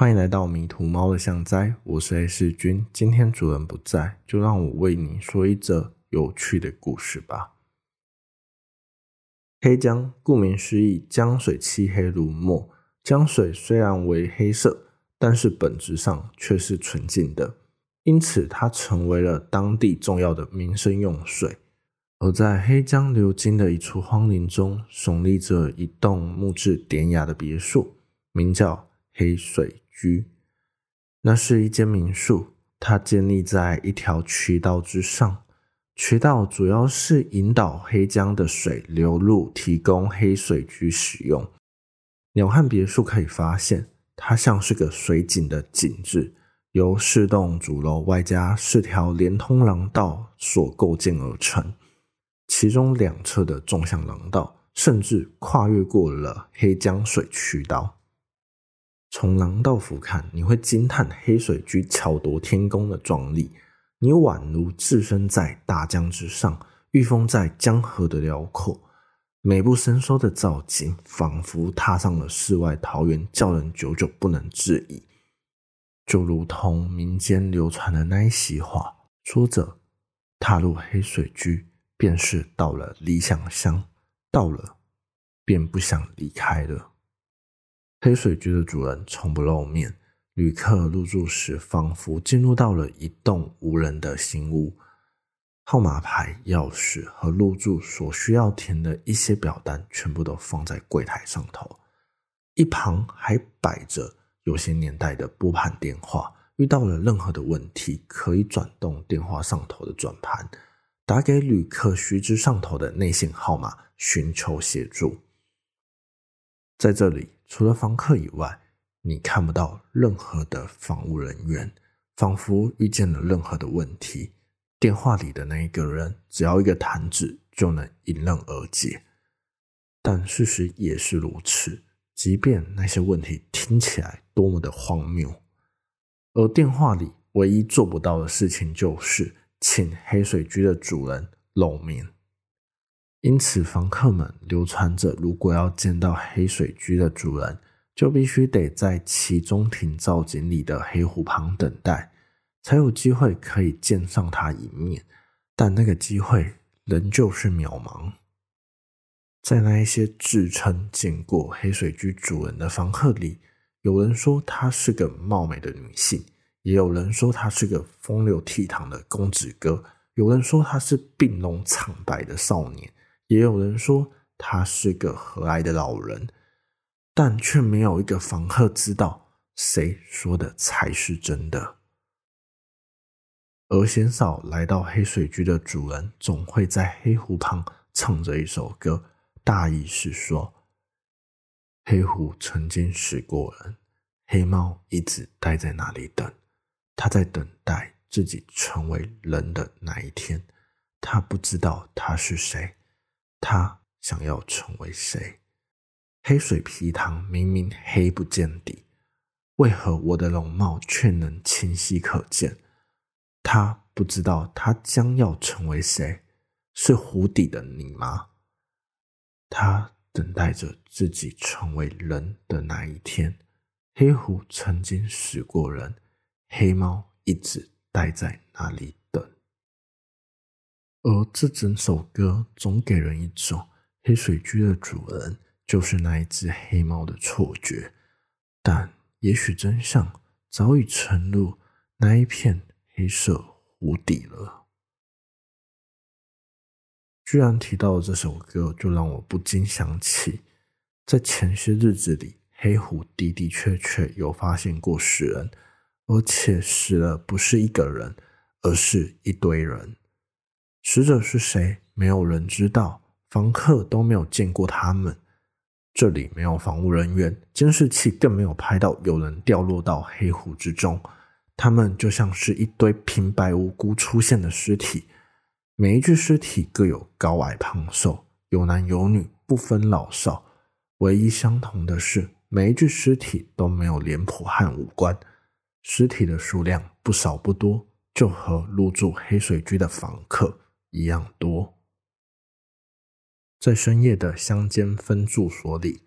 欢迎来到迷途猫的巷灾，我是 A 世君。今天主人不在，就让我为你说一则有趣的故事吧。黑江，顾名思义，江水漆黑如墨。江水虽然为黑色，但是本质上却是纯净的，因此它成为了当地重要的民生用水。而在黑江流经的一处荒林中，耸立着一栋木质典雅的别墅，名叫黑水。居，那是一间民宿，它建立在一条渠道之上。渠道主要是引导黑江的水流入，提供黑水居使用。鸟瞰别墅可以发现，它像是个水井的井字，由四栋主楼外加四条连通廊道所构建而成。其中两侧的纵向廊道，甚至跨越过了黑江水渠道。从廊道俯瞰，你会惊叹黑水居巧夺天工的壮丽。你宛如置身在大江之上，御风在江河的辽阔，美不胜收的造景，仿佛踏上了世外桃源，叫人久久不能自已。就如同民间流传的那一席话，说着：“踏入黑水居，便是到了理想乡，到了，便不想离开了。”黑水居的主人从不露面，旅客入住时仿佛进入到了一栋无人的新屋。号码牌、钥匙和入住所需要填的一些表单全部都放在柜台上头，一旁还摆着有些年代的拨盘电话，遇到了任何的问题可以转动电话上头的转盘，打给旅客须知上头的内线号码寻求协助。在这里。除了房客以外，你看不到任何的房务人员，仿佛遇见了任何的问题，电话里的那一个人只要一个弹指就能迎刃而解。但事实也是如此，即便那些问题听起来多么的荒谬，而电话里唯一做不到的事情就是请黑水居的主人露面。因此，房客们流传着，如果要见到黑水居的主人，就必须得在其中庭造景里的黑湖旁等待，才有机会可以见上他一面。但那个机会仍旧是渺茫。在那一些自称见过黑水居主人的房客里，有人说她是个貌美的女性，也有人说他是个风流倜傥的公子哥，有人说他是鬓龙苍白的少年。也有人说他是个和蔼的老人，但却没有一个房客知道谁说的才是真的。而贤嫂来到黑水居的主人，总会在黑湖旁唱着一首歌，大意是说：黑湖曾经死过人，黑猫一直待在那里等，他在等待自己成为人的那一天。他不知道他是谁。他想要成为谁？黑水皮塘明明黑不见底，为何我的容貌却能清晰可见？他不知道他将要成为谁？是湖底的你吗？他等待着自己成为人的那一天。黑湖曾经死过人，黑猫一直待在那里。而这整首歌总给人一种黑水居的主人就是那一只黑猫的错觉，但也许真相早已沉入那一片黑色湖底了。居然提到了这首歌，就让我不禁想起，在前些日子里，黑湖的的确确有发现过死人，而且死了不是一个人，而是一堆人。死者是谁？没有人知道，房客都没有见过他们。这里没有防务人员，监视器更没有拍到有人掉落到黑湖之中。他们就像是一堆平白无故出现的尸体，每一具尸体各有高矮胖瘦，有男有女，不分老少。唯一相同的是，每一具尸体都没有脸谱和五官。尸体的数量不少不多，就和入住黑水居的房客。一样多。在深夜的乡间分住所里，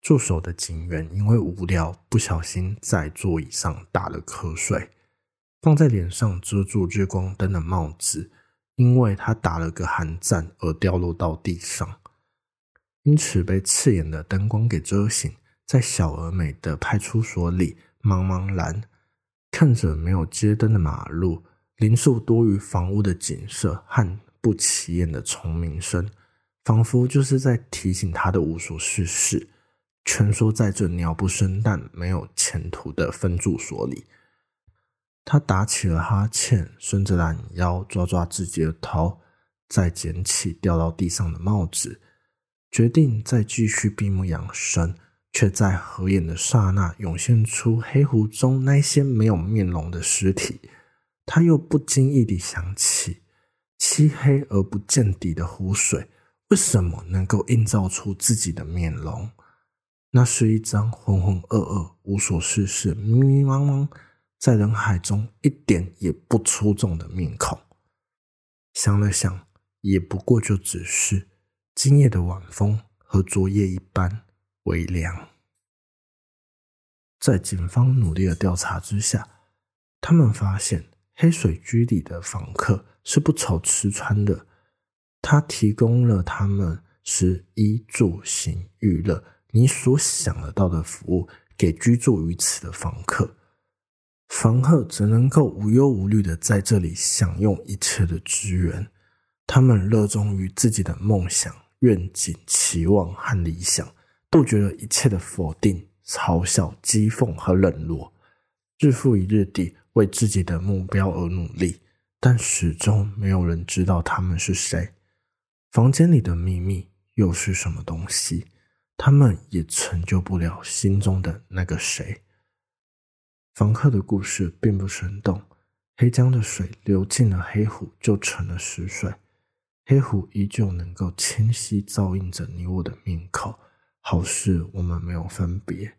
驻守的警员因为无聊，不小心在座椅上打了瞌睡。放在脸上遮住日光灯的帽子，因为他打了个寒战而掉落到地上，因此被刺眼的灯光给遮醒。在小而美的派出所里，茫茫然看着没有街灯的马路，零数多于房屋的景色和不起眼的虫鸣声，仿佛就是在提醒他的无所事事，蜷缩在这鸟不生蛋、没有前途的分住所里。他打起了哈欠，伸着懒腰抓抓自己的头，再捡起掉到地上的帽子，决定再继续闭目养神。却在合眼的刹那，涌现出黑湖中那些没有面容的尸体。他又不经意地想起，漆黑而不见底的湖水，为什么能够映照出自己的面容？那是一张浑浑噩噩、无所事事、迷迷茫茫，在人海中一点也不出众的面孔。想了想，也不过就只是今夜的晚风和昨夜一般。微凉。在警方努力的调查之下，他们发现黑水居里的房客是不愁吃穿的。他提供了他们食衣住行娱乐，你所想得到的服务给居住于此的房客。房客只能够无忧无虑的在这里享用一切的资源。他们热衷于自己的梦想、愿景、期望和理想。杜绝了一切的否定、嘲笑、讥讽和冷落，日复一日地为自己的目标而努力，但始终没有人知道他们是谁。房间里的秘密又是什么东西？他们也成就不了心中的那个谁。房客的故事并不生动。黑江的水流进了黑湖，就成了死水。黑湖依旧能够清晰照映着你我的面孔。好事我们没有分别。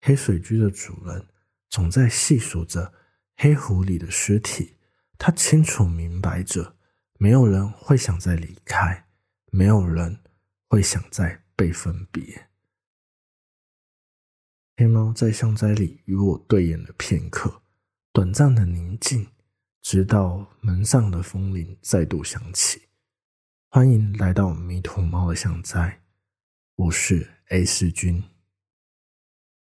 黑水居的主人总在细数着黑湖里的尸体，他清楚明白着，没有人会想再离开，没有人会想再被分别。黑猫在巷仔里与我对眼了片刻，短暂的宁静，直到门上的风铃再度响起。欢迎来到迷途猫的巷仔。我是 A 四君。